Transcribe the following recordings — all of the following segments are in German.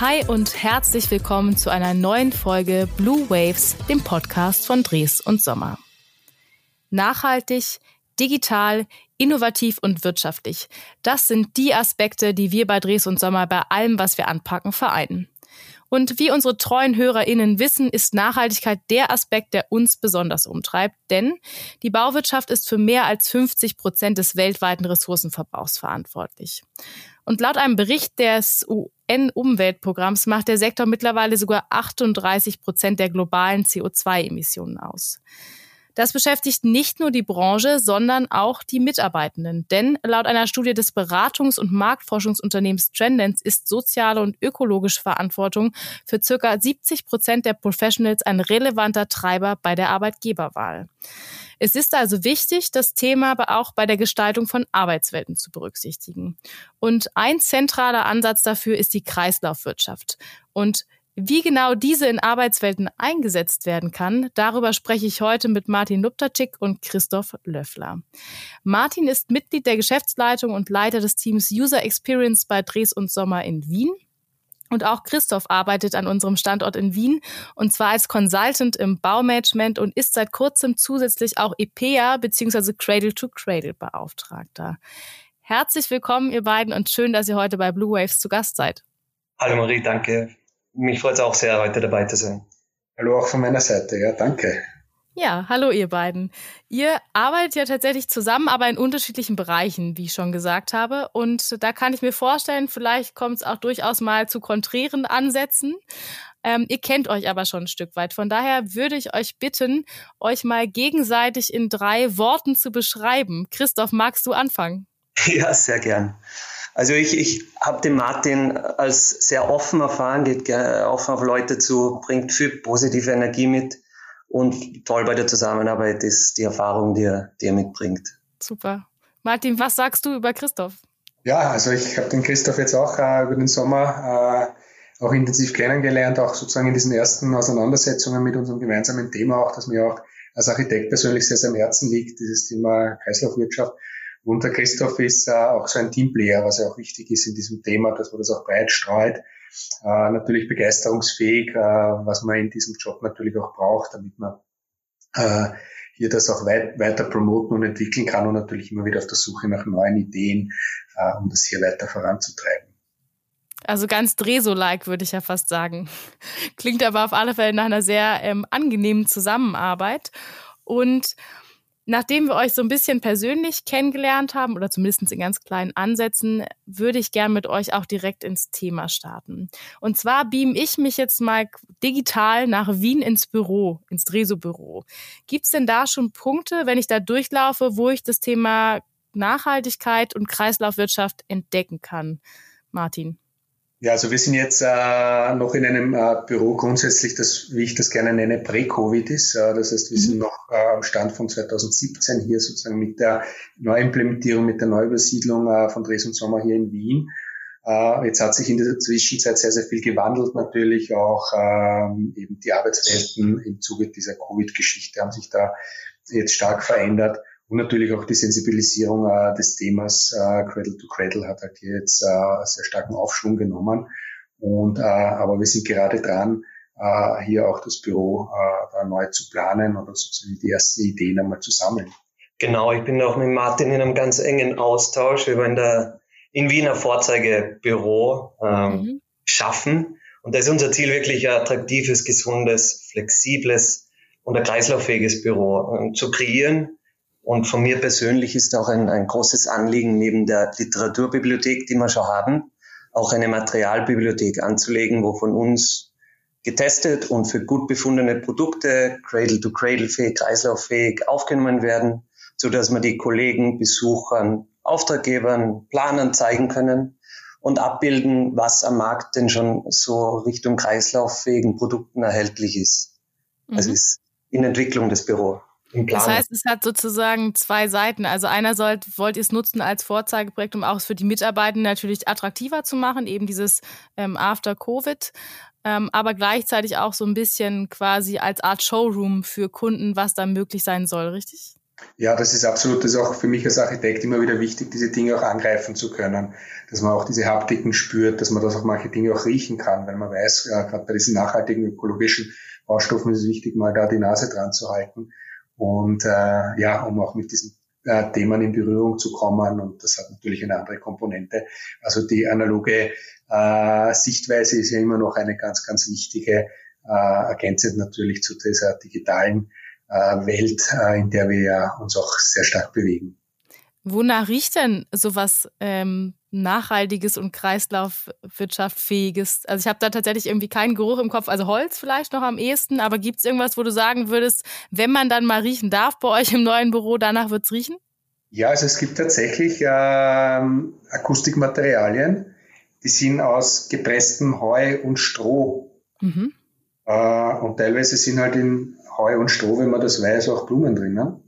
Hi und herzlich willkommen zu einer neuen Folge Blue Waves, dem Podcast von Dres und Sommer. Nachhaltig, digital, innovativ und wirtschaftlich. Das sind die Aspekte, die wir bei Dres und Sommer bei allem, was wir anpacken, vereinen. Und wie unsere treuen HörerInnen wissen, ist Nachhaltigkeit der Aspekt, der uns besonders umtreibt, denn die Bauwirtschaft ist für mehr als 50 Prozent des weltweiten Ressourcenverbrauchs verantwortlich. Und laut einem Bericht des UN-Umweltprogramms macht der Sektor mittlerweile sogar 38 Prozent der globalen CO2-Emissionen aus. Das beschäftigt nicht nur die Branche, sondern auch die Mitarbeitenden. Denn laut einer Studie des Beratungs- und Marktforschungsunternehmens Trendens ist soziale und ökologische Verantwortung für circa 70 Prozent der Professionals ein relevanter Treiber bei der Arbeitgeberwahl. Es ist also wichtig, das Thema aber auch bei der Gestaltung von Arbeitswelten zu berücksichtigen. Und ein zentraler Ansatz dafür ist die Kreislaufwirtschaft. Und wie genau diese in Arbeitswelten eingesetzt werden kann, darüber spreche ich heute mit Martin Luptacik und Christoph Löffler. Martin ist Mitglied der Geschäftsleitung und Leiter des Teams User Experience bei Dres und Sommer in Wien. Und auch Christoph arbeitet an unserem Standort in Wien und zwar als Consultant im Baumanagement und ist seit kurzem zusätzlich auch EPA bzw. Cradle to Cradle Beauftragter. Herzlich willkommen, ihr beiden, und schön, dass ihr heute bei Blue Waves zu Gast seid. Hallo Marie, danke mich freut es auch sehr, heute dabei zu sein. Hallo auch von meiner Seite, ja, danke. Ja, hallo ihr beiden. Ihr arbeitet ja tatsächlich zusammen, aber in unterschiedlichen Bereichen, wie ich schon gesagt habe. Und da kann ich mir vorstellen, vielleicht kommt es auch durchaus mal zu konträren Ansätzen. Ähm, ihr kennt euch aber schon ein Stück weit. Von daher würde ich euch bitten, euch mal gegenseitig in drei Worten zu beschreiben. Christoph, magst du anfangen? Ja, sehr gern. Also ich, ich habe den Martin als sehr offen erfahren, geht offen auf Leute zu, bringt viel positive Energie mit und toll bei der Zusammenarbeit ist die Erfahrung, die er, die er mitbringt. Super. Martin, was sagst du über Christoph? Ja, also ich habe den Christoph jetzt auch äh, über den Sommer äh, auch intensiv kennengelernt, auch sozusagen in diesen ersten Auseinandersetzungen mit unserem gemeinsamen Thema, auch dass mir auch als Architekt persönlich sehr, sehr am Herzen liegt, dieses Thema Kreislaufwirtschaft. Und der Christoph ist äh, auch so ein Teamplayer, was ja auch wichtig ist in diesem Thema, dass man das auch breit streut. Äh, natürlich begeisterungsfähig, äh, was man in diesem Job natürlich auch braucht, damit man äh, hier das auch weit, weiter promoten und entwickeln kann und natürlich immer wieder auf der Suche nach neuen Ideen, äh, um das hier weiter voranzutreiben. Also ganz Dreso-like, würde ich ja fast sagen. Klingt aber auf alle Fälle nach einer sehr ähm, angenehmen Zusammenarbeit. Und Nachdem wir euch so ein bisschen persönlich kennengelernt haben oder zumindest in ganz kleinen Ansätzen, würde ich gern mit euch auch direkt ins Thema starten. Und zwar beam ich mich jetzt mal digital nach Wien ins Büro, ins Dreso-Büro. Gibt es denn da schon Punkte, wenn ich da durchlaufe, wo ich das Thema Nachhaltigkeit und Kreislaufwirtschaft entdecken kann? Martin. Ja, also wir sind jetzt äh, noch in einem äh, Büro grundsätzlich, das, wie ich das gerne nenne, Prä-Covid ist. Äh, das heißt, wir mhm. sind noch äh, am Stand von 2017 hier sozusagen mit der Neuimplementierung, mit der Neuübersiedlung äh, von Dres und Sommer hier in Wien. Äh, jetzt hat sich in der Zwischenzeit sehr, sehr viel gewandelt natürlich. Auch ähm, eben die Arbeitswelten im Zuge dieser Covid-Geschichte haben sich da jetzt stark verändert. Und natürlich auch die Sensibilisierung äh, des Themas äh, Cradle to Cradle hat halt hier jetzt äh, sehr starken Aufschwung genommen. Und äh, aber wir sind gerade dran, äh, hier auch das Büro äh, da neu zu planen oder sozusagen die ersten Ideen einmal zu sammeln. Genau, ich bin auch mit Martin in einem ganz engen Austausch. Wir wollen da in Wiener Vorzeigebüro ähm, mhm. schaffen. Und da ist unser Ziel wirklich ein attraktives, gesundes, flexibles und ein kreislauffähiges Büro äh, zu kreieren, und von mir persönlich ist auch ein, ein großes Anliegen, neben der Literaturbibliothek, die wir schon haben, auch eine Materialbibliothek anzulegen, wo von uns getestet und für gut befundene Produkte Cradle-to-Cradle-fähig, kreislauffähig aufgenommen werden, so dass wir die Kollegen, Besuchern, Auftraggebern, Planern zeigen können und abbilden, was am Markt denn schon so Richtung kreislauffähigen Produkten erhältlich ist. Mhm. Also ist in Entwicklung des Büro. Das heißt, es hat sozusagen zwei Seiten. Also einerseits wollt ihr es nutzen als Vorzeigeprojekt, um auch es für die Mitarbeiter natürlich attraktiver zu machen, eben dieses ähm, After Covid, ähm, aber gleichzeitig auch so ein bisschen quasi als Art Showroom für Kunden, was da möglich sein soll, richtig? Ja, das ist absolut, das ist auch für mich als Architekt immer wieder wichtig, diese Dinge auch angreifen zu können, dass man auch diese Haptiken spürt, dass man das auch manche Dinge auch riechen kann, weil man weiß, ja, gerade bei diesen nachhaltigen ökologischen Baustoffen ist es wichtig, mal da die Nase dran zu halten und äh, ja, um auch mit diesen äh, Themen in Berührung zu kommen und das hat natürlich eine andere Komponente. Also die analoge äh, Sichtweise ist ja immer noch eine ganz, ganz wichtige, äh, ergänzend natürlich zu dieser digitalen äh, Welt, äh, in der wir ja uns auch sehr stark bewegen. Wonach riecht denn sowas ähm, Nachhaltiges und Kreislaufwirtschaftfähiges? Also ich habe da tatsächlich irgendwie keinen Geruch im Kopf, also Holz vielleicht noch am ehesten, aber gibt es irgendwas, wo du sagen würdest, wenn man dann mal riechen darf bei euch im neuen Büro, danach wird es riechen? Ja, also es gibt tatsächlich ähm, Akustikmaterialien, die sind aus gepresstem Heu und Stroh. Mhm. Äh, und teilweise sind halt in Heu und Stroh, wenn man das weiß, auch Blumen drinnen.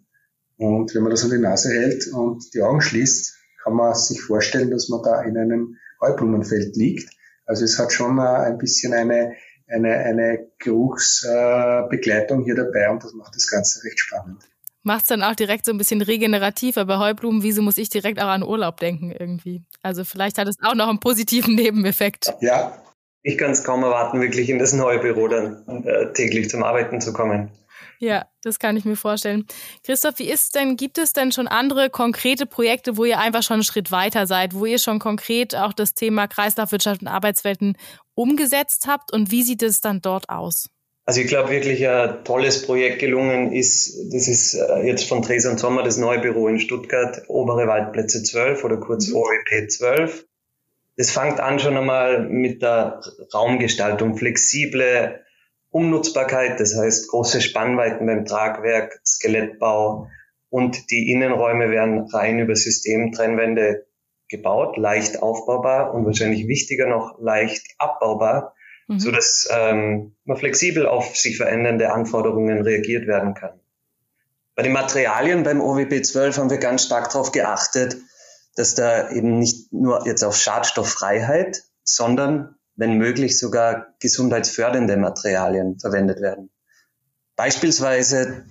Und wenn man das an die Nase hält und die Augen schließt, kann man sich vorstellen, dass man da in einem Heublumenfeld liegt. Also es hat schon äh, ein bisschen eine, eine, eine Geruchsbegleitung hier dabei und das macht das Ganze recht spannend. Macht es dann auch direkt so ein bisschen regenerativ, aber Heublumenwiese muss ich direkt auch an Urlaub denken irgendwie. Also vielleicht hat es auch noch einen positiven Nebeneffekt. Ja, ich kann es kaum erwarten, wirklich in das neue Büro dann äh, täglich zum Arbeiten zu kommen. Ja, das kann ich mir vorstellen. Christoph, wie ist denn, gibt es denn schon andere konkrete Projekte, wo ihr einfach schon einen Schritt weiter seid, wo ihr schon konkret auch das Thema Kreislaufwirtschaft und Arbeitswelten umgesetzt habt und wie sieht es dann dort aus? Also ich glaube wirklich ein tolles Projekt gelungen ist, das ist äh, jetzt von Dres und Sommer das neue Büro in Stuttgart, obere Waldplätze 12 oder kurz mhm. OEP 12. Das fängt an schon einmal mit der Raumgestaltung, flexible Umnutzbarkeit, das heißt große Spannweiten beim Tragwerk, Skelettbau und die Innenräume werden rein über Systemtrennwände gebaut, leicht aufbaubar und wahrscheinlich wichtiger noch leicht abbaubar, mhm. so dass ähm, man flexibel auf sich verändernde Anforderungen reagiert werden kann. Bei den Materialien beim OWB 12 haben wir ganz stark darauf geachtet, dass da eben nicht nur jetzt auf Schadstofffreiheit, sondern wenn möglich sogar gesundheitsfördernde Materialien verwendet werden. Beispielsweise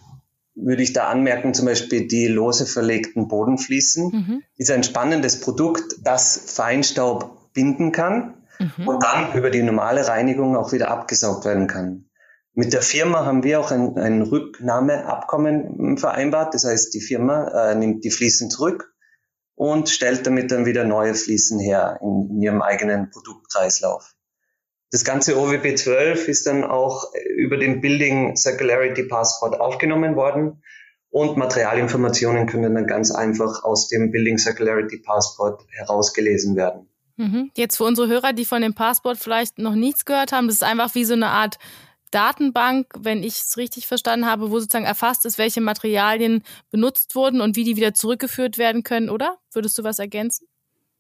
würde ich da anmerken, zum Beispiel die lose verlegten Bodenfliesen mhm. ist ein spannendes Produkt, das Feinstaub binden kann mhm. und dann über die normale Reinigung auch wieder abgesaugt werden kann. Mit der Firma haben wir auch ein, ein Rücknahmeabkommen vereinbart. Das heißt, die Firma äh, nimmt die Fliesen zurück und stellt damit dann wieder neue Fliesen her in, in ihrem eigenen Produktkreislauf. Das ganze OWP 12 ist dann auch über den Building Circularity Passport aufgenommen worden und Materialinformationen können dann ganz einfach aus dem Building Circularity Passport herausgelesen werden. Mhm. Jetzt für unsere Hörer, die von dem Passport vielleicht noch nichts gehört haben, das ist einfach wie so eine Art Datenbank, wenn ich es richtig verstanden habe, wo sozusagen erfasst ist, welche Materialien benutzt wurden und wie die wieder zurückgeführt werden können, oder? Würdest du was ergänzen?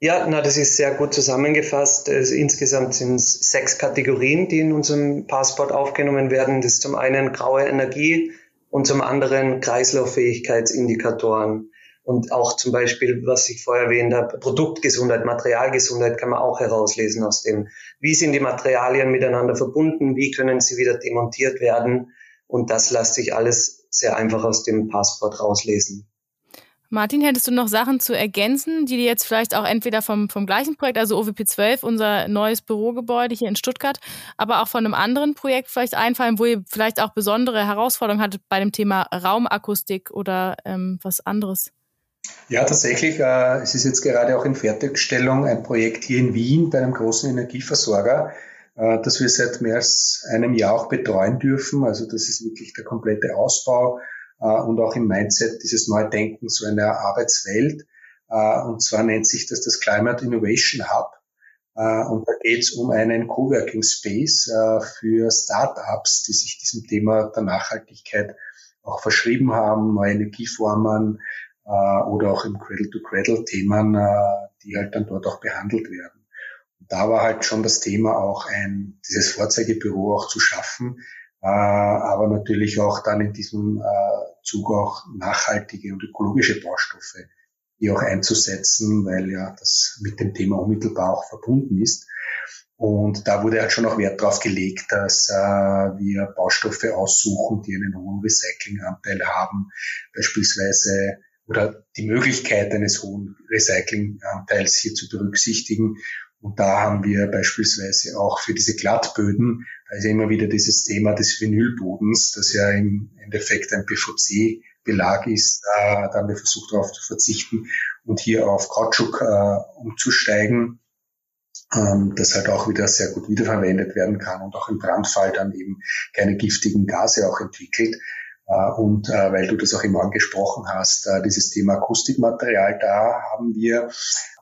Ja, na, das ist sehr gut zusammengefasst. Also insgesamt sind es sechs Kategorien, die in unserem Passport aufgenommen werden. Das ist zum einen graue Energie und zum anderen Kreislauffähigkeitsindikatoren. Und auch zum Beispiel, was ich vorher erwähnt habe, Produktgesundheit, Materialgesundheit kann man auch herauslesen aus dem. Wie sind die Materialien miteinander verbunden? Wie können sie wieder demontiert werden? Und das lässt sich alles sehr einfach aus dem Passport rauslesen. Martin, hättest du noch Sachen zu ergänzen, die dir jetzt vielleicht auch entweder vom, vom gleichen Projekt, also OWP 12, unser neues Bürogebäude hier in Stuttgart, aber auch von einem anderen Projekt vielleicht einfallen, wo ihr vielleicht auch besondere Herausforderungen hattet bei dem Thema Raumakustik oder ähm, was anderes? Ja, tatsächlich. Äh, es ist jetzt gerade auch in Fertigstellung ein Projekt hier in Wien bei einem großen Energieversorger, äh, das wir seit mehr als einem Jahr auch betreuen dürfen. Also das ist wirklich der komplette Ausbau und auch im Mindset dieses Neudenken so einer Arbeitswelt. Äh, und zwar nennt sich das das Climate Innovation Hub. Äh, und da geht es um einen Coworking Space äh, für Startups, die sich diesem Thema der Nachhaltigkeit auch verschrieben haben, neue Energieformen, äh, oder auch im Cradle-to-Cradle-Themen, äh, die halt dann dort auch behandelt werden. Da war halt schon das Thema auch ein, dieses Vorzeigebüro auch zu schaffen, äh, aber natürlich auch dann in diesem äh, Zug auch nachhaltige und ökologische Baustoffe hier auch einzusetzen, weil ja das mit dem Thema unmittelbar auch verbunden ist. Und da wurde halt schon auch Wert darauf gelegt, dass äh, wir Baustoffe aussuchen, die einen hohen Recyclinganteil haben, beispielsweise oder die Möglichkeit eines hohen Recyclinganteils hier zu berücksichtigen. Und da haben wir beispielsweise auch für diese Glattböden, da ist ja immer wieder dieses Thema des Vinylbodens, das ja im Endeffekt ein PVC-Belag ist. Da, haben wir versucht darauf zu verzichten und hier auf Kautschuk äh, umzusteigen ähm, das halt auch wieder sehr gut wiederverwendet werden kann und auch im Brandfall dann eben keine giftigen Gase auch entwickelt. Äh, und äh, weil du das auch immer angesprochen hast, äh, dieses Thema Akustikmaterial, da haben wir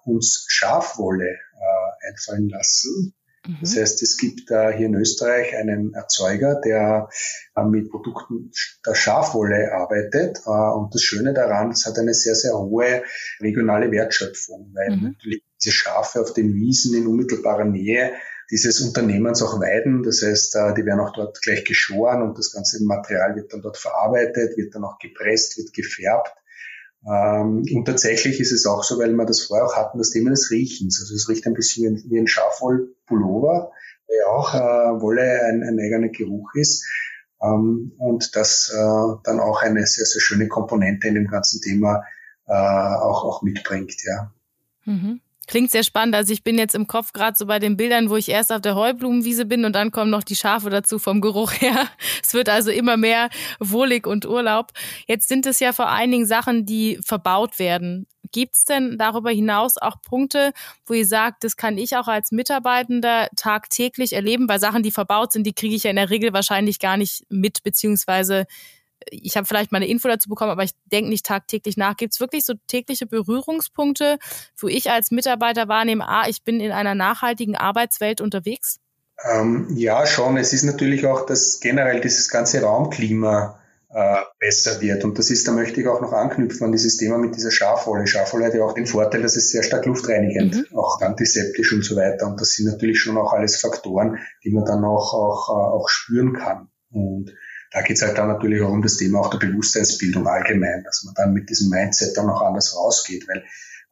uns Schafwolle äh, einfallen lassen. Mhm. Das heißt, es gibt äh, hier in Österreich einen Erzeuger, der äh, mit Produkten der Schafwolle arbeitet. Äh, und das Schöne daran, es hat eine sehr, sehr hohe regionale Wertschöpfung, weil mhm. natürlich diese Schafe auf den Wiesen in unmittelbarer Nähe dieses Unternehmens auch weiden. Das heißt, äh, die werden auch dort gleich geschoren und das ganze Material wird dann dort verarbeitet, wird dann auch gepresst, wird gefärbt. Ähm, und tatsächlich ist es auch so, weil wir das vorher auch hatten, das Thema des Riechens. Also es riecht ein bisschen wie ein Schafwollpullover, der ja auch äh, Wolle ein, ein eigener Geruch ist. Ähm, und das äh, dann auch eine sehr, sehr schöne Komponente in dem ganzen Thema auch, auch mitbringt, ja. Mhm. Klingt sehr spannend. Also ich bin jetzt im Kopf gerade so bei den Bildern, wo ich erst auf der Heublumenwiese bin und dann kommen noch die Schafe dazu vom Geruch her. Es wird also immer mehr wohlig und Urlaub. Jetzt sind es ja vor allen Dingen Sachen, die verbaut werden. Gibt es denn darüber hinaus auch Punkte, wo ihr sagt, das kann ich auch als Mitarbeitender tagtäglich erleben? Weil Sachen, die verbaut sind, die kriege ich ja in der Regel wahrscheinlich gar nicht mit, beziehungsweise ich habe vielleicht mal eine Info dazu bekommen, aber ich denke nicht tagtäglich nach. Gibt es wirklich so tägliche Berührungspunkte, wo ich als Mitarbeiter wahrnehme, ah, ich bin in einer nachhaltigen Arbeitswelt unterwegs? Ähm, ja, schon. Es ist natürlich auch, dass generell dieses ganze Raumklima äh, besser wird. Und das ist, da möchte ich auch noch anknüpfen an dieses Thema mit dieser Schafwolle. Schafwolle hat ja auch den Vorteil, dass es sehr stark luftreinigend, mhm. auch antiseptisch und so weiter. Und das sind natürlich schon auch alles Faktoren, die man dann auch, auch, äh, auch spüren kann. Und da geht es halt dann natürlich auch um das Thema auch der Bewusstseinsbildung allgemein, dass man dann mit diesem Mindset dann auch anders rausgeht, weil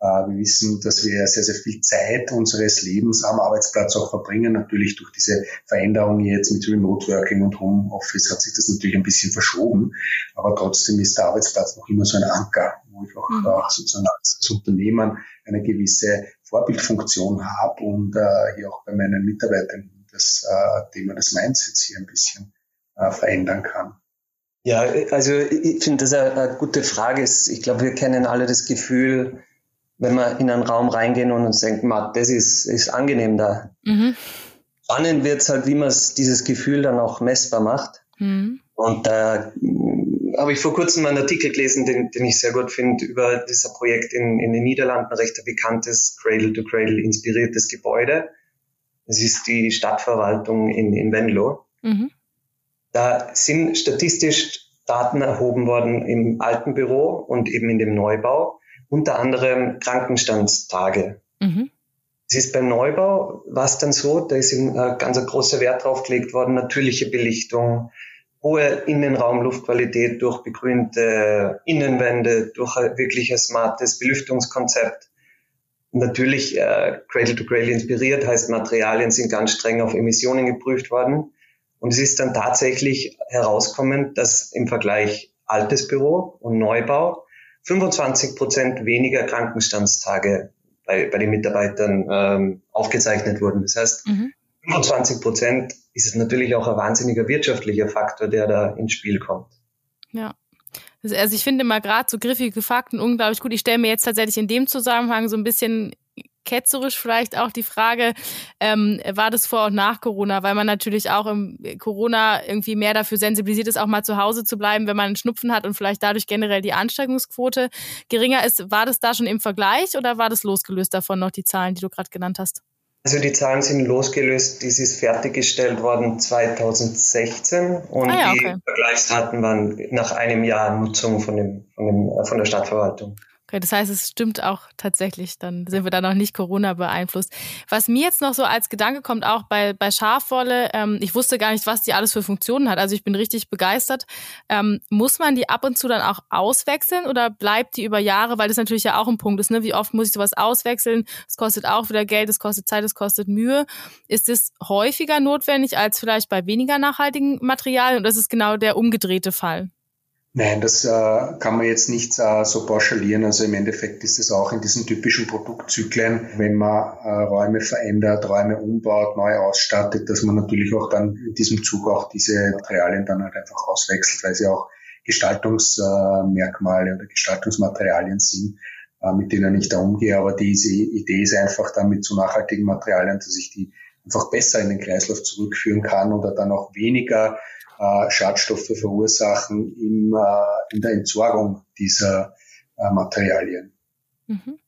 äh, wir wissen, dass wir sehr, sehr viel Zeit unseres Lebens am Arbeitsplatz auch verbringen. Natürlich durch diese Veränderung jetzt mit Remote Working und Homeoffice hat sich das natürlich ein bisschen verschoben, aber trotzdem ist der Arbeitsplatz noch immer so ein Anker, wo ich auch, mhm. auch sozusagen als, als Unternehmen eine gewisse Vorbildfunktion habe und äh, hier auch bei meinen Mitarbeitern das äh, Thema des Mindsets hier ein bisschen äh, verändern kann. Ja, also ich finde das eine, gute Frage. Ich glaube, wir kennen alle das Gefühl, wenn wir in einen Raum reingehen und uns denken, das ist, ist angenehm da. Mhm. Spannend wird es halt, wie man dieses Gefühl dann auch messbar macht. Mhm. Und da äh, habe ich vor kurzem einen Artikel gelesen, den, den ich sehr gut finde, über dieser Projekt in, in den Niederlanden, recht bekanntes Cradle-to-Cradle inspiriertes Gebäude. Das ist die Stadtverwaltung in, in Venlo. Mhm. Da sind statistisch Daten erhoben worden im alten Büro und eben in dem Neubau, unter anderem Krankenstandstage. Mhm. Es ist beim Neubau, war es dann so, da ist ein äh, ganz großer Wert drauf gelegt worden, natürliche Belichtung, hohe Innenraumluftqualität durch begrünte Innenwände, durch ein wirklich ein smartes Belüftungskonzept. Natürlich äh, Cradle to Cradle inspiriert, heißt Materialien sind ganz streng auf Emissionen geprüft worden. Und es ist dann tatsächlich herauskommen, dass im Vergleich altes Büro und Neubau 25 Prozent weniger Krankenstandstage bei, bei den Mitarbeitern ähm, aufgezeichnet wurden. Das heißt, mhm. 25 Prozent ist es natürlich auch ein wahnsinniger wirtschaftlicher Faktor, der da ins Spiel kommt. Ja. Also ich finde mal gerade so griffige Fakten unglaublich gut. Ich stelle mir jetzt tatsächlich in dem Zusammenhang so ein bisschen ketzerisch vielleicht auch die Frage, ähm, war das vor und nach Corona, weil man natürlich auch im Corona irgendwie mehr dafür sensibilisiert ist, auch mal zu Hause zu bleiben, wenn man einen Schnupfen hat und vielleicht dadurch generell die Ansteckungsquote geringer ist. War das da schon im Vergleich oder war das losgelöst davon noch die Zahlen, die du gerade genannt hast? Also die Zahlen sind losgelöst, dies ist fertiggestellt worden 2016 und ah ja, okay. die Vergleichsdaten waren nach einem Jahr Nutzung von, dem, von, dem, von der Stadtverwaltung. Okay, das heißt, es stimmt auch tatsächlich, dann sind wir da noch nicht Corona beeinflusst. Was mir jetzt noch so als Gedanke kommt, auch bei, bei Schafwolle, ähm, ich wusste gar nicht, was die alles für Funktionen hat. Also ich bin richtig begeistert. Ähm, muss man die ab und zu dann auch auswechseln oder bleibt die über Jahre? Weil das natürlich ja auch ein Punkt ist, ne? Wie oft muss ich sowas auswechseln? Es kostet auch wieder Geld, es kostet Zeit, es kostet Mühe. Ist es häufiger notwendig als vielleicht bei weniger nachhaltigen Materialien? Und das ist genau der umgedrehte Fall? Nein, das äh, kann man jetzt nicht äh, so pauschalieren. Also im Endeffekt ist es auch in diesen typischen Produktzyklen, wenn man äh, Räume verändert, Räume umbaut, neu ausstattet, dass man natürlich auch dann in diesem Zug auch diese Materialien dann halt einfach auswechselt, weil sie auch Gestaltungsmerkmale oder Gestaltungsmaterialien sind, äh, mit denen ich da umgehe. Aber diese Idee ist einfach dann mit so nachhaltigen Materialien, dass ich die einfach besser in den Kreislauf zurückführen kann oder dann auch weniger äh, Schadstoffe verursachen im, äh, in der Entsorgung dieser äh, Materialien. Mhm.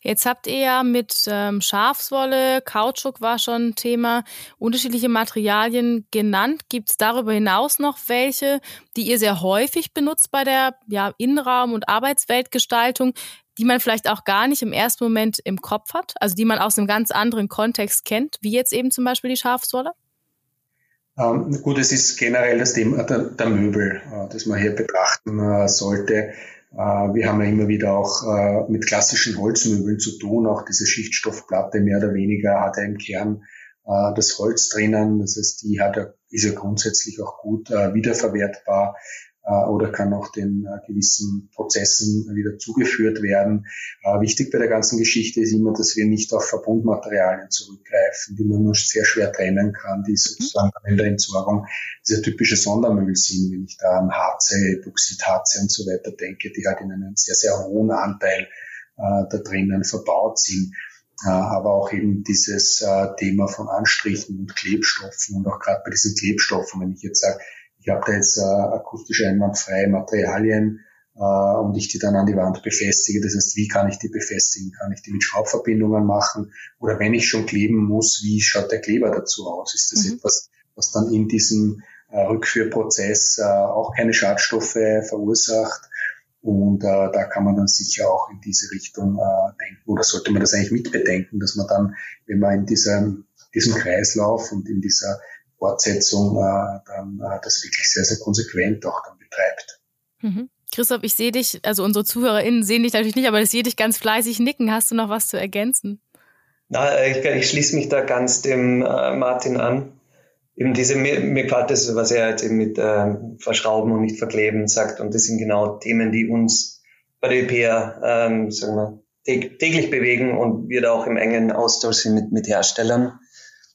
Jetzt habt ihr ja mit ähm, Schafswolle, Kautschuk war schon Thema, unterschiedliche Materialien genannt. Gibt es darüber hinaus noch welche, die ihr sehr häufig benutzt bei der ja, Innenraum- und Arbeitsweltgestaltung, die man vielleicht auch gar nicht im ersten Moment im Kopf hat, also die man aus einem ganz anderen Kontext kennt, wie jetzt eben zum Beispiel die Schafswolle? Ähm, gut, es ist generell das Thema der, der Möbel, äh, das man hier betrachten äh, sollte. Äh, wir haben ja immer wieder auch äh, mit klassischen Holzmöbeln zu tun. Auch diese Schichtstoffplatte mehr oder weniger hat ja im Kern äh, das Holz drinnen. Das heißt, die hat ist ja grundsätzlich auch gut wiederverwertbar. Äh, oder kann auch den äh, gewissen Prozessen wieder zugeführt werden. Äh, wichtig bei der ganzen Geschichte ist immer, dass wir nicht auf Verbundmaterialien zurückgreifen, die man nur sehr schwer trennen kann, die sozusagen in der Entsorgung dieser typische Sondermüll sind, wenn ich da an Harze, Epoxidharze und so weiter denke, die halt in einem sehr, sehr hohen Anteil da drinnen verbaut sind. aber auch eben dieses Thema von Anstrichen und Klebstoffen und auch gerade bei diesen Klebstoffen, wenn ich jetzt sage, ich habe da jetzt äh, akustisch einwandfreie Materialien äh, und ich die dann an die Wand befestige. Das heißt, wie kann ich die befestigen? Kann ich die mit Schraubverbindungen machen? Oder wenn ich schon kleben muss, wie schaut der Kleber dazu aus? Ist das mhm. etwas, was dann in diesem äh, Rückführprozess äh, auch keine Schadstoffe verursacht? Und äh, da kann man dann sicher auch in diese Richtung äh, denken oder sollte man das eigentlich mitbedenken, dass man dann, wenn man in diesem, diesem Kreislauf und in dieser Fortsetzung äh, dann äh, das wirklich sehr, sehr konsequent auch dann betreibt. Mhm. Christoph, ich sehe dich, also unsere ZuhörerInnen sehen dich natürlich nicht, aber ich sehe dich ganz fleißig nicken. Hast du noch was zu ergänzen? Na, äh, ich, ich schließe mich da ganz dem äh, Martin an. Eben diese, mir, mir gefällt das, was er jetzt eben mit äh, Verschrauben und nicht verkleben sagt. Und das sind genau Themen, die uns bei der EPA, ähm, sagen wir, täglich bewegen und wir da auch im engen Austausch sind mit, mit Herstellern.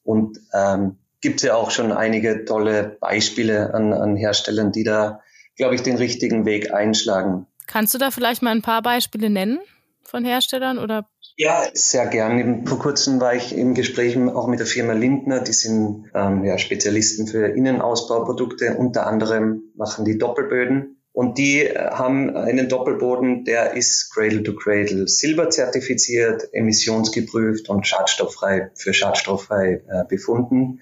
Und ähm, gibt es ja auch schon einige tolle Beispiele an, an Herstellern, die da, glaube ich, den richtigen Weg einschlagen. Kannst du da vielleicht mal ein paar Beispiele nennen von Herstellern oder? Ja, sehr gern. Vor kurzem war ich im Gespräch auch mit der Firma Lindner. Die sind ähm, ja, Spezialisten für Innenausbauprodukte. Unter anderem machen die Doppelböden. Und die äh, haben einen Doppelboden, der ist Cradle to Cradle Silber zertifiziert, emissionsgeprüft und schadstofffrei für schadstofffrei äh, befunden.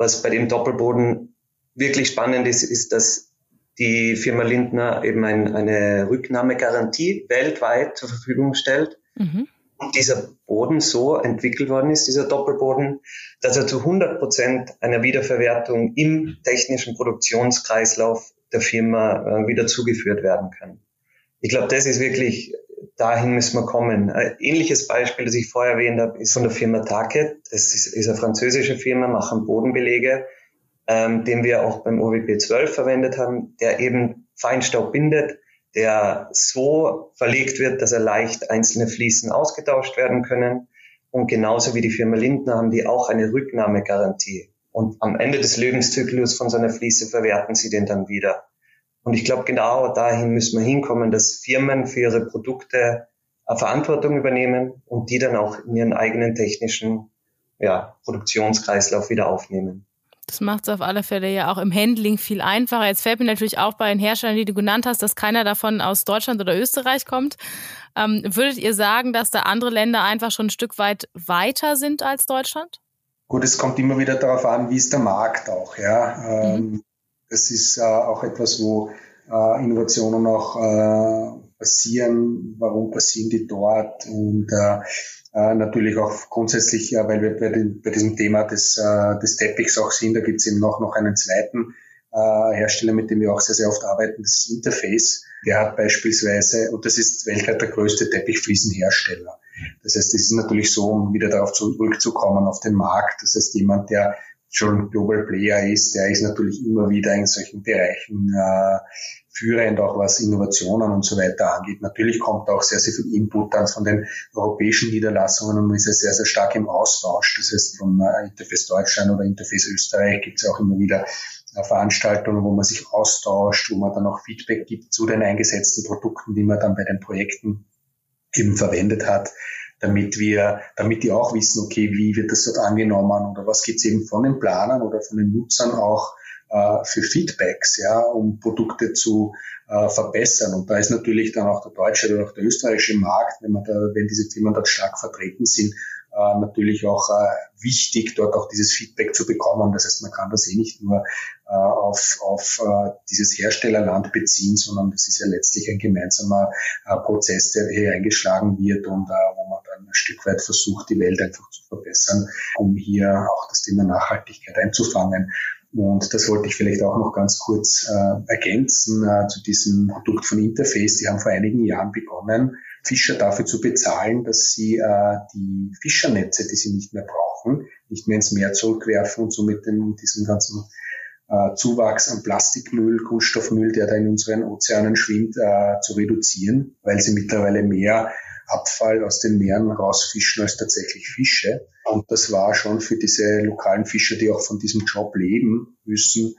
Was bei dem Doppelboden wirklich spannend ist, ist, dass die Firma Lindner eben ein, eine Rücknahmegarantie weltweit zur Verfügung stellt. Mhm. Und dieser Boden so entwickelt worden ist, dieser Doppelboden, dass er zu 100 Prozent einer Wiederverwertung im technischen Produktionskreislauf der Firma äh, wieder zugeführt werden kann. Ich glaube, das ist wirklich dahin müssen wir kommen. Ein ähnliches Beispiel, das ich vorher erwähnt habe, ist von der Firma Target. Das ist, ist eine französische Firma, machen Bodenbelege, ähm, den wir auch beim OWP 12 verwendet haben, der eben Feinstaub bindet, der so verlegt wird, dass er leicht einzelne Fliesen ausgetauscht werden können. Und genauso wie die Firma Lindner haben die auch eine Rücknahmegarantie. Und am Ende des Lebenszyklus von so einer Fliese verwerten sie den dann wieder. Und ich glaube, genau dahin müssen wir hinkommen, dass Firmen für ihre Produkte eine Verantwortung übernehmen und die dann auch in ihren eigenen technischen ja, Produktionskreislauf wieder aufnehmen. Das macht es auf alle Fälle ja auch im Handling viel einfacher. Jetzt fällt mir natürlich auch bei den Herstellern, die du genannt hast, dass keiner davon aus Deutschland oder Österreich kommt. Ähm, würdet ihr sagen, dass da andere Länder einfach schon ein Stück weit weiter sind als Deutschland? Gut, es kommt immer wieder darauf an, wie ist der Markt auch. Ja? Ähm, mhm. Das ist äh, auch etwas, wo äh, Innovationen auch äh, passieren, warum passieren die dort und äh, äh, natürlich auch grundsätzlich, ja, weil wir bei, den, bei diesem Thema des, äh, des Teppichs auch sind, da gibt es eben noch, noch einen zweiten äh, Hersteller, mit dem wir auch sehr, sehr oft arbeiten, das ist Interface. Der hat beispielsweise, und das ist weltweit der größte Teppichfliesenhersteller. Das heißt, es ist natürlich so, um wieder darauf zurückzukommen, auf den Markt. Das heißt, jemand, der schon Global Player ist, der ist natürlich immer wieder in solchen Bereichen äh, führend, auch was Innovationen und so weiter angeht. Natürlich kommt auch sehr, sehr viel Input dann von den europäischen Niederlassungen und man ist ja sehr, sehr stark im Austausch. Das heißt, vom äh, Interface Deutschland oder Interface Österreich gibt es auch immer wieder äh, Veranstaltungen, wo man sich austauscht, wo man dann auch Feedback gibt zu den eingesetzten Produkten, die man dann bei den Projekten eben verwendet hat damit wir, damit die auch wissen, okay, wie wird das dort angenommen oder was gibt's eben von den Planern oder von den Nutzern auch äh, für Feedbacks, ja, um Produkte zu äh, verbessern. Und da ist natürlich dann auch der deutsche oder auch der österreichische Markt, wenn man da, wenn diese Firmen dort stark vertreten sind, äh, natürlich auch äh, wichtig, dort auch dieses Feedback zu bekommen. Das heißt, man kann das eh nicht nur äh, auf, auf äh, dieses Herstellerland beziehen, sondern das ist ja letztlich ein gemeinsamer äh, Prozess, der hier eingeschlagen wird und äh, Stück weit versucht, die Welt einfach zu verbessern, um hier auch das Thema Nachhaltigkeit einzufangen. Und das wollte ich vielleicht auch noch ganz kurz äh, ergänzen äh, zu diesem Produkt von Interface. Die haben vor einigen Jahren begonnen, Fischer dafür zu bezahlen, dass sie äh, die Fischernetze, die sie nicht mehr brauchen, nicht mehr ins Meer zurückwerfen und somit den, diesen ganzen äh, Zuwachs an Plastikmüll, Kunststoffmüll, der da in unseren Ozeanen schwimmt, äh, zu reduzieren, weil sie mittlerweile mehr Abfall aus den Meeren rausfischen als tatsächlich Fische. Und das war schon für diese lokalen Fischer, die auch von diesem Job leben müssen,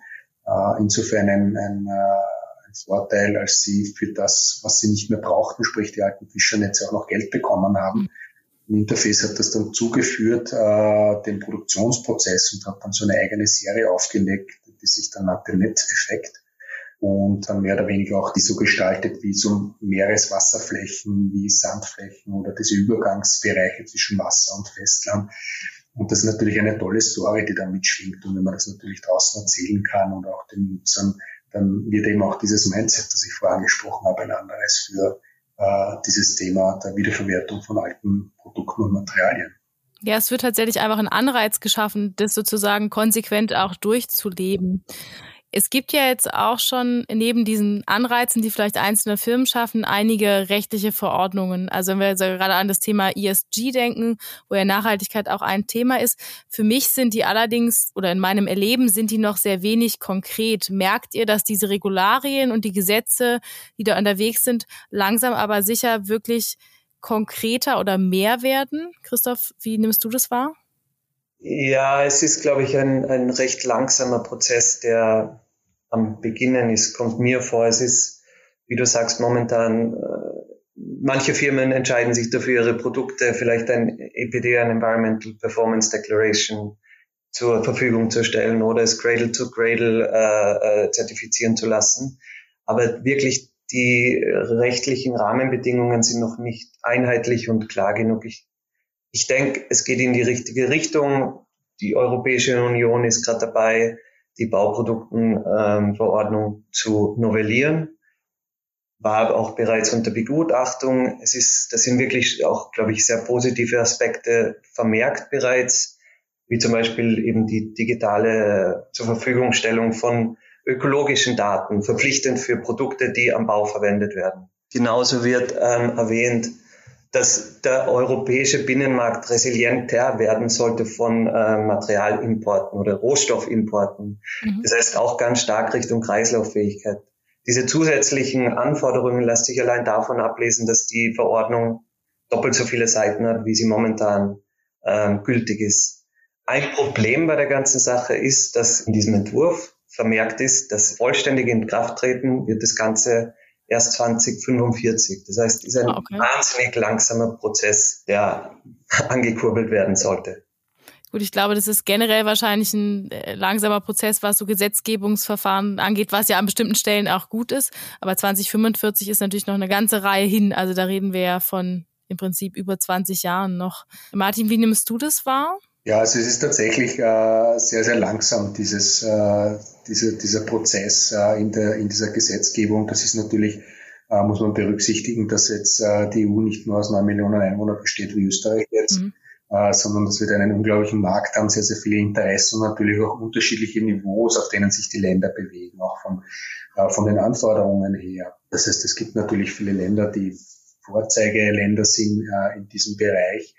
äh, insofern ein, ein, äh, ein Vorteil, als sie für das, was sie nicht mehr brauchten, sprich die alten Fischernetze, auch noch Geld bekommen haben. Ein Interface hat das dann zugeführt, äh, den Produktionsprozess und hat dann so eine eigene Serie aufgelegt, die sich dann nannte Netzeffekt und dann mehr oder weniger auch die so gestaltet wie so Meereswasserflächen, wie Sandflächen oder diese Übergangsbereiche zwischen Wasser und Festland. Und das ist natürlich eine tolle Story, die da mitschwingt. Und wenn man das natürlich draußen erzählen kann und auch den Nutzern, dann wird eben auch dieses Mindset, das ich vorher angesprochen habe, ein anderes für äh, dieses Thema der Wiederverwertung von alten Produkten und Materialien. Ja, es wird tatsächlich einfach ein Anreiz geschaffen, das sozusagen konsequent auch durchzuleben. Es gibt ja jetzt auch schon neben diesen Anreizen, die vielleicht einzelne Firmen schaffen, einige rechtliche Verordnungen. Also wenn wir jetzt gerade an das Thema ESG denken, wo ja Nachhaltigkeit auch ein Thema ist. Für mich sind die allerdings oder in meinem Erleben sind die noch sehr wenig konkret. Merkt ihr, dass diese Regularien und die Gesetze, die da unterwegs sind, langsam aber sicher wirklich konkreter oder mehr werden? Christoph, wie nimmst du das wahr? Ja, es ist, glaube ich, ein, ein recht langsamer Prozess, der am Beginnen ist, kommt mir vor. Es ist, wie du sagst, momentan, äh, manche Firmen entscheiden sich dafür, ihre Produkte vielleicht ein EPD, ein Environmental Performance Declaration, zur Verfügung zu stellen oder es Cradle to Cradle äh, äh, zertifizieren zu lassen. Aber wirklich die rechtlichen Rahmenbedingungen sind noch nicht einheitlich und klar genug. Ich ich denke, es geht in die richtige Richtung. Die Europäische Union ist gerade dabei, die Bauproduktenverordnung zu novellieren. War auch bereits unter Begutachtung. Es ist, das sind wirklich auch, glaube ich, sehr positive Aspekte vermerkt bereits, wie zum Beispiel eben die digitale zur Verfügungstellung von ökologischen Daten, verpflichtend für Produkte, die am Bau verwendet werden. Genauso wird ähm, erwähnt, dass der europäische Binnenmarkt resilienter werden sollte von äh, Materialimporten oder Rohstoffimporten. Mhm. Das heißt auch ganz stark Richtung Kreislauffähigkeit. Diese zusätzlichen Anforderungen lässt sich allein davon ablesen, dass die Verordnung doppelt so viele Seiten hat, wie sie momentan ähm, gültig ist. Ein Problem bei der ganzen Sache ist, dass in diesem Entwurf vermerkt ist, dass vollständig in Kraft treten wird das Ganze erst 2045. Das heißt, es ist ein ah, okay. wahnsinnig langsamer Prozess, der angekurbelt werden sollte. Gut, ich glaube, das ist generell wahrscheinlich ein äh, langsamer Prozess, was so Gesetzgebungsverfahren angeht, was ja an bestimmten Stellen auch gut ist. Aber 2045 ist natürlich noch eine ganze Reihe hin. Also da reden wir ja von im Prinzip über 20 Jahren noch. Martin, wie nimmst du das wahr? Ja, also es ist tatsächlich äh, sehr, sehr langsam, dieses, äh, dieser, dieser Prozess äh, in, der, in dieser Gesetzgebung. Das ist natürlich äh, muss man berücksichtigen, dass jetzt äh, die EU nicht nur aus neun Millionen Einwohnern besteht wie Österreich jetzt, mhm. äh, sondern dass wir da einen unglaublichen Markt haben, sehr, sehr viele Interessen und natürlich auch unterschiedliche Niveaus, auf denen sich die Länder bewegen, auch von, äh, von den Anforderungen her. Das heißt, es gibt natürlich viele Länder, die Vorzeigeländer sind äh, in diesem Bereich.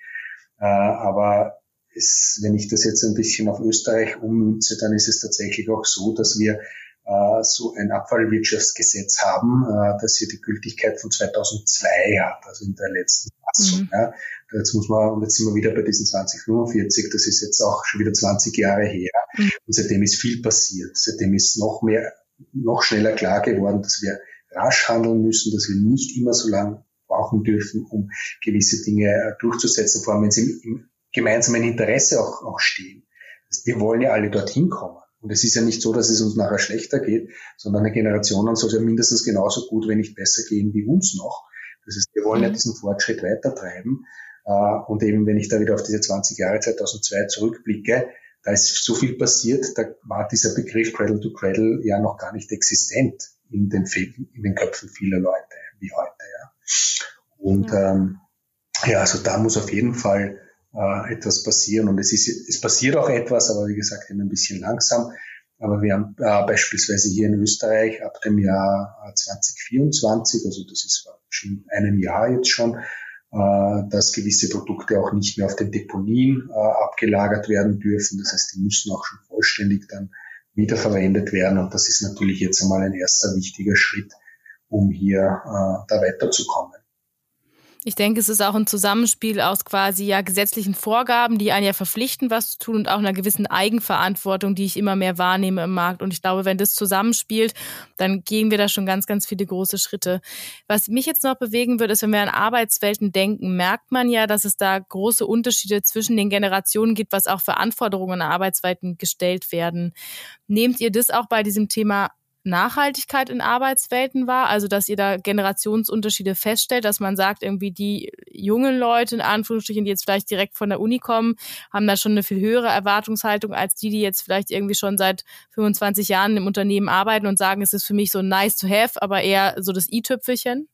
Äh, aber es, wenn ich das jetzt ein bisschen auf Österreich ummünze, dann ist es tatsächlich auch so, dass wir äh, so ein Abfallwirtschaftsgesetz haben, äh, das hier die Gültigkeit von 2002 hat, also in der letzten Fassung. Mhm. Ja. Jetzt muss man, und jetzt sind wir wieder bei diesen 2045, das ist jetzt auch schon wieder 20 Jahre her. Mhm. Und seitdem ist viel passiert. Seitdem ist noch mehr, noch schneller klar geworden, dass wir rasch handeln müssen, dass wir nicht immer so lange brauchen dürfen, um gewisse Dinge äh, durchzusetzen, vor allem wenn sie im, im gemeinsamen Interesse auch, auch stehen. Wir wollen ja alle dorthin kommen. Und es ist ja nicht so, dass es uns nachher schlechter geht, sondern eine Generation soll ja mindestens genauso gut, wenn nicht besser gehen wie uns noch. Das heißt, wir wollen ja mhm. diesen Fortschritt weitertreiben. Äh, und eben, wenn ich da wieder auf diese 20 Jahre 2002 zurückblicke, da ist so viel passiert, da war dieser Begriff Cradle to Cradle ja noch gar nicht existent in den, in den Köpfen vieler Leute wie heute. Ja. Und ja. Ähm, ja, also da muss auf jeden Fall äh, etwas passieren. Und es, ist, es passiert auch etwas, aber wie gesagt, immer ein bisschen langsam. Aber wir haben äh, beispielsweise hier in Österreich ab dem Jahr 2024, also das ist schon einem Jahr jetzt schon, äh, dass gewisse Produkte auch nicht mehr auf den Deponien äh, abgelagert werden dürfen. Das heißt, die müssen auch schon vollständig dann wiederverwendet werden. Und das ist natürlich jetzt einmal ein erster wichtiger Schritt, um hier äh, da weiterzukommen. Ich denke, es ist auch ein Zusammenspiel aus quasi ja gesetzlichen Vorgaben, die einen ja verpflichten, was zu tun und auch einer gewissen Eigenverantwortung, die ich immer mehr wahrnehme im Markt. Und ich glaube, wenn das zusammenspielt, dann gehen wir da schon ganz, ganz viele große Schritte. Was mich jetzt noch bewegen würde, ist, wenn wir an Arbeitswelten denken, merkt man ja, dass es da große Unterschiede zwischen den Generationen gibt, was auch für Anforderungen an Arbeitswelten gestellt werden. Nehmt ihr das auch bei diesem Thema Nachhaltigkeit in Arbeitswelten war, also dass ihr da Generationsunterschiede feststellt, dass man sagt, irgendwie die jungen Leute, in Anführungsstrichen, die jetzt vielleicht direkt von der Uni kommen, haben da schon eine viel höhere Erwartungshaltung als die, die jetzt vielleicht irgendwie schon seit 25 Jahren im Unternehmen arbeiten und sagen, es ist für mich so nice to have, aber eher so das i-Tüpfelchen?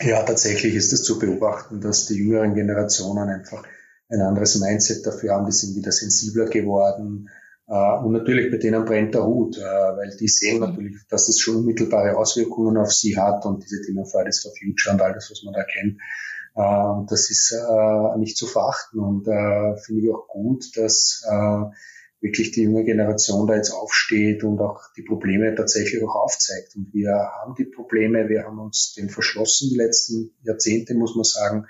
Ja, tatsächlich ist es zu beobachten, dass die jüngeren Generationen einfach ein anderes Mindset dafür haben, die sind wieder sensibler geworden, und natürlich bei denen brennt der Hut, uh, weil die sehen mhm. natürlich, dass das schon unmittelbare Auswirkungen auf sie hat und diese Themen Fridays for Future und alles, was man da kennt. Uh, das ist nicht zu verachten und finde ich auch gut, dass wirklich die junge Generation da jetzt aufsteht und auch die Probleme tatsächlich auch aufzeigt. Und wir haben die Probleme, wir haben uns dem verschlossen die letzten Jahrzehnte, muss man sagen.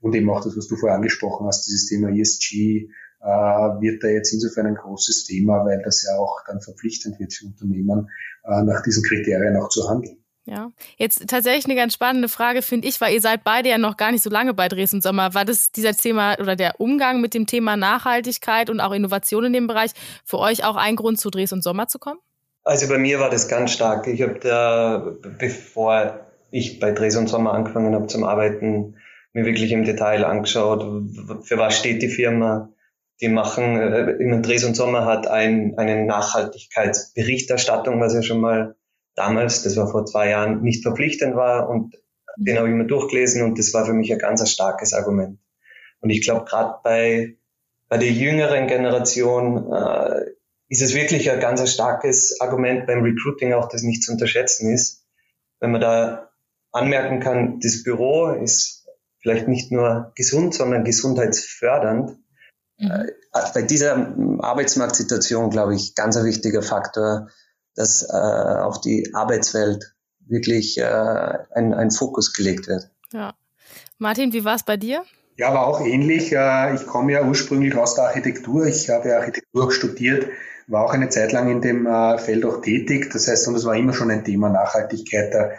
Und eben auch das, was du vorher angesprochen hast, dieses Thema ESG, äh, wird da jetzt insofern ein großes Thema, weil das ja auch dann verpflichtend wird für Unternehmen, äh, nach diesen Kriterien auch zu handeln. Ja, jetzt tatsächlich eine ganz spannende Frage finde ich, weil ihr seid beide ja noch gar nicht so lange bei Dresden Sommer. War das dieser Thema oder der Umgang mit dem Thema Nachhaltigkeit und auch Innovation in dem Bereich für euch auch ein Grund zu Dresden Sommer zu kommen? Also bei mir war das ganz stark. Ich habe da, bevor ich bei Dresden Sommer angefangen habe zum Arbeiten, mir wirklich im Detail angeschaut, für was steht die Firma, die machen, äh, im Dres und Sommer hat ein, eine Nachhaltigkeitsberichterstattung, was ja schon mal damals, das war vor zwei Jahren, nicht verpflichtend war und mhm. den habe ich mir durchgelesen und das war für mich ein ganz starkes Argument. Und ich glaube, gerade bei, bei der jüngeren Generation äh, ist es wirklich ein ganz starkes Argument beim Recruiting auch, das nicht zu unterschätzen ist. Wenn man da anmerken kann, das Büro ist vielleicht nicht nur gesund, sondern gesundheitsfördernd Mhm. Äh, bei dieser Arbeitsmarktsituation, glaube ich, ganz ein wichtiger Faktor, dass äh, auf die Arbeitswelt wirklich äh, ein, ein Fokus gelegt wird. Ja. Martin, wie war es bei dir? Ja, war auch ähnlich. Äh, ich komme ja ursprünglich aus der Architektur. Ich habe Architektur studiert, war auch eine Zeit lang in dem äh, Feld auch tätig. Das heißt, und es war immer schon ein Thema Nachhaltigkeit, der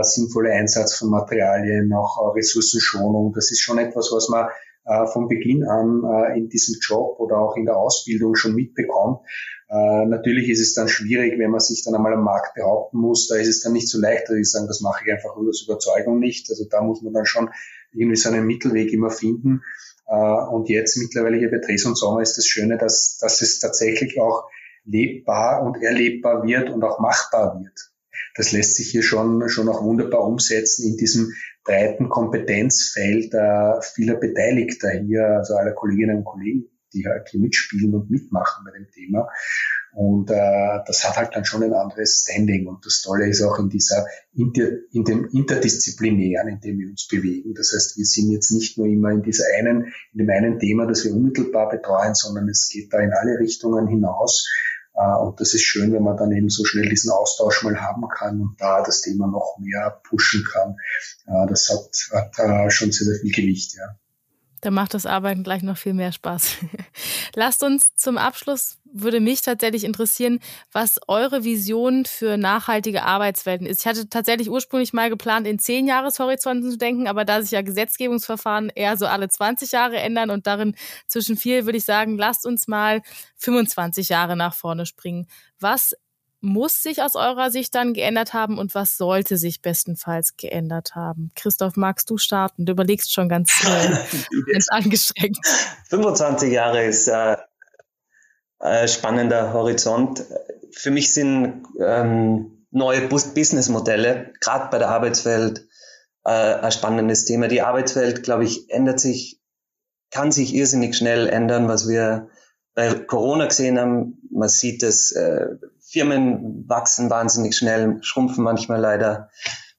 sinnvolle Einsatz von Materialien, auch Ressourcenschonung. Das ist schon etwas, was man äh, von Beginn an äh, in diesem Job oder auch in der Ausbildung schon mitbekommt. Äh, natürlich ist es dann schwierig, wenn man sich dann einmal am Markt behaupten muss. Da ist es dann nicht so leicht, dass ich sagen, das mache ich einfach aus Überzeugung nicht. Also da muss man dann schon irgendwie so einen Mittelweg immer finden. Äh, und jetzt mittlerweile hier bei Dres und Sommer ist das Schöne, dass, dass es tatsächlich auch lebbar und erlebbar wird und auch machbar wird. das lässt sich hier schon, schon auch wunderbar umsetzen in diesem breiten Kompetenzfeld äh, vieler Beteiligter hier, also aller Kolleginnen und Kollegen, die halt hier mitspielen und mitmachen bei dem Thema. Und äh, das hat halt dann schon ein anderes Standing. Und das Tolle ist auch in dieser Inter, in dem Interdisziplinären, in dem wir uns bewegen. Das heißt, wir sind jetzt nicht nur immer in dieser einen, in dem einen Thema, das wir unmittelbar betreuen, sondern es geht da in alle Richtungen hinaus. Äh, und das ist schön, wenn man dann eben so schnell diesen Austausch mal haben kann und da das Thema noch mehr pushen kann. Äh, das hat, hat äh, schon sehr, sehr viel Gewicht, ja. Da macht das Arbeiten gleich noch viel mehr Spaß. Lasst uns zum Abschluss, würde mich tatsächlich interessieren, was eure Vision für nachhaltige Arbeitswelten ist. Ich hatte tatsächlich ursprünglich mal geplant, in zehn Jahreshorizonten zu denken, aber da sich ja Gesetzgebungsverfahren eher so alle 20 Jahre ändern und darin zwischen viel, würde ich sagen, lasst uns mal 25 Jahre nach vorne springen. Was muss sich aus eurer Sicht dann geändert haben und was sollte sich bestenfalls geändert haben? Christoph, magst du starten? Du überlegst schon ganz, äh, ganz angestrengt. 25 Jahre ist äh, ein spannender Horizont. Für mich sind ähm, neue Businessmodelle, gerade bei der Arbeitswelt, äh, ein spannendes Thema. Die Arbeitswelt, glaube ich, ändert sich, kann sich irrsinnig schnell ändern, was wir bei Corona gesehen haben. Man sieht es äh, Firmen wachsen wahnsinnig schnell, schrumpfen manchmal leider.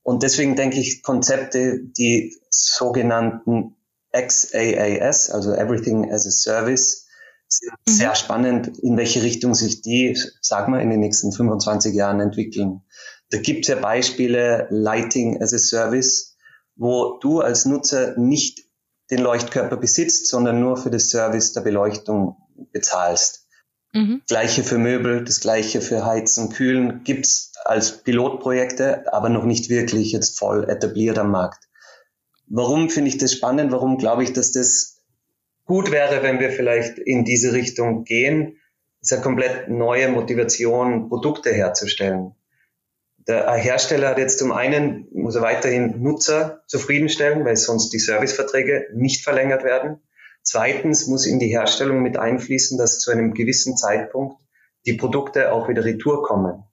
Und deswegen denke ich, Konzepte, die sogenannten XAAS, also Everything as a Service, sind mhm. sehr spannend, in welche Richtung sich die, sag mal, in den nächsten 25 Jahren entwickeln. Da gibt es ja Beispiele, Lighting as a Service, wo du als Nutzer nicht den Leuchtkörper besitzt, sondern nur für das Service der Beleuchtung bezahlst. Mhm. Gleiche für Möbel, das gleiche für Heizen, Kühlen gibt's als Pilotprojekte, aber noch nicht wirklich jetzt voll etabliert am Markt. Warum finde ich das spannend? Warum glaube ich, dass das gut wäre, wenn wir vielleicht in diese Richtung gehen? Das ist eine komplett neue Motivation, Produkte herzustellen. Der Hersteller hat jetzt zum einen, muss er weiterhin Nutzer zufriedenstellen, weil sonst die Serviceverträge nicht verlängert werden. Zweitens muss in die Herstellung mit einfließen, dass zu einem gewissen Zeitpunkt die Produkte auch wieder retour kommen.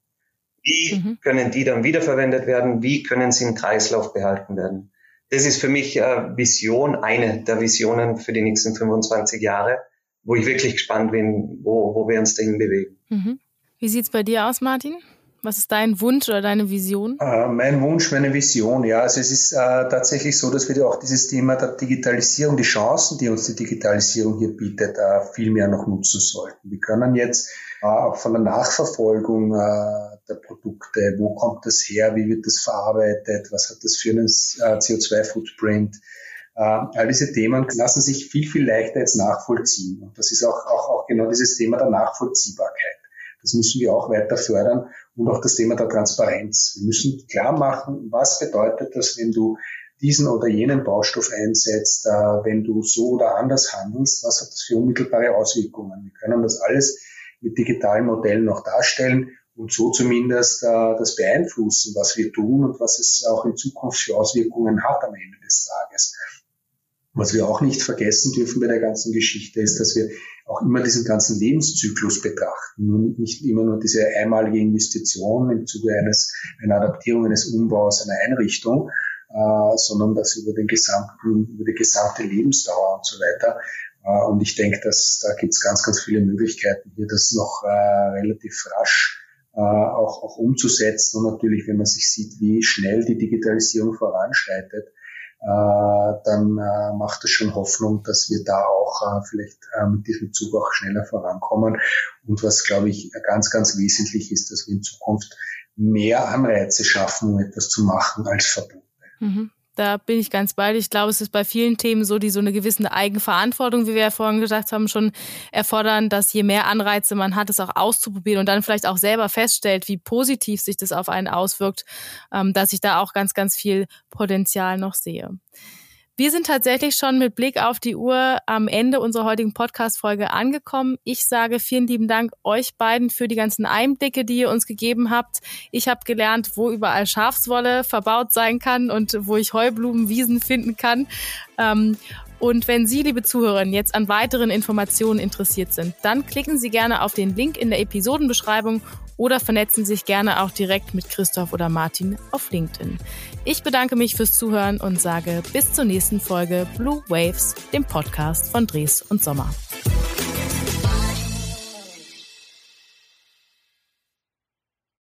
Wie mhm. können die dann wiederverwendet werden? Wie können sie im Kreislauf behalten werden? Das ist für mich äh, Vision, eine der Visionen für die nächsten 25 Jahre, wo ich wirklich gespannt bin, wo, wo wir uns dahin bewegen. Mhm. Wie sieht's bei dir aus, Martin? Was ist dein Wunsch oder deine Vision? Äh, mein Wunsch, meine Vision, ja. Also es ist äh, tatsächlich so, dass wir auch dieses Thema der Digitalisierung, die Chancen, die uns die Digitalisierung hier bietet, äh, viel mehr noch nutzen sollten. Wir können jetzt äh, auch von der Nachverfolgung äh, der Produkte, wo kommt das her, wie wird das verarbeitet, was hat das für einen äh, CO2-Footprint, all diese Themen lassen sich viel, viel leichter jetzt nachvollziehen. Und das ist auch, auch, auch genau dieses Thema der Nachvollziehbarkeit. Das müssen wir auch weiter fördern und auch das Thema der Transparenz. Wir müssen klar machen, was bedeutet das, wenn du diesen oder jenen Baustoff einsetzt, äh, wenn du so oder anders handelst, was hat das für unmittelbare Auswirkungen? Wir können das alles mit digitalen Modellen noch darstellen und so zumindest äh, das beeinflussen, was wir tun und was es auch in Zukunft für Auswirkungen hat am Ende des Tages. Was wir auch nicht vergessen dürfen bei der ganzen Geschichte ist, dass wir auch immer diesen ganzen Lebenszyklus betrachten und nicht immer nur diese einmalige Investition im Zuge eines, einer Adaptierung, eines Umbaus, einer Einrichtung, äh, sondern das über den gesamten, über die gesamte Lebensdauer und so weiter. Äh, und ich denke, dass da gibt es ganz, ganz viele Möglichkeiten, hier das noch äh, relativ rasch äh, auch, auch umzusetzen. Und natürlich, wenn man sich sieht, wie schnell die Digitalisierung voranschreitet, dann äh, macht es schon Hoffnung, dass wir da auch äh, vielleicht mit diesem Zug auch schneller vorankommen. Und was, glaube ich, ganz, ganz wesentlich ist, dass wir in Zukunft mehr Anreize schaffen, um etwas zu machen als Verbote. Mhm. Da bin ich ganz bei. Ich glaube, es ist bei vielen Themen so, die so eine gewisse Eigenverantwortung, wie wir ja vorhin gesagt haben, schon erfordern, dass je mehr Anreize man hat, es auch auszuprobieren und dann vielleicht auch selber feststellt, wie positiv sich das auf einen auswirkt, ähm, dass ich da auch ganz, ganz viel Potenzial noch sehe. Wir sind tatsächlich schon mit Blick auf die Uhr am Ende unserer heutigen Podcast-Folge angekommen. Ich sage vielen lieben Dank euch beiden für die ganzen Einblicke, die ihr uns gegeben habt. Ich habe gelernt, wo überall Schafswolle verbaut sein kann und wo ich Heublumenwiesen finden kann. Ähm, Und wenn Sie, liebe Zuhörerinnen, jetzt an weiteren Informationen interessiert sind, dann klicken Sie gerne auf den Link in der Episodenbeschreibung oder vernetzen sich gerne auch direkt mit Christoph oder Martin auf LinkedIn. Ich bedanke mich fürs Zuhören und sage bis zur nächsten Folge Blue Waves, dem Podcast von Dres und Sommer.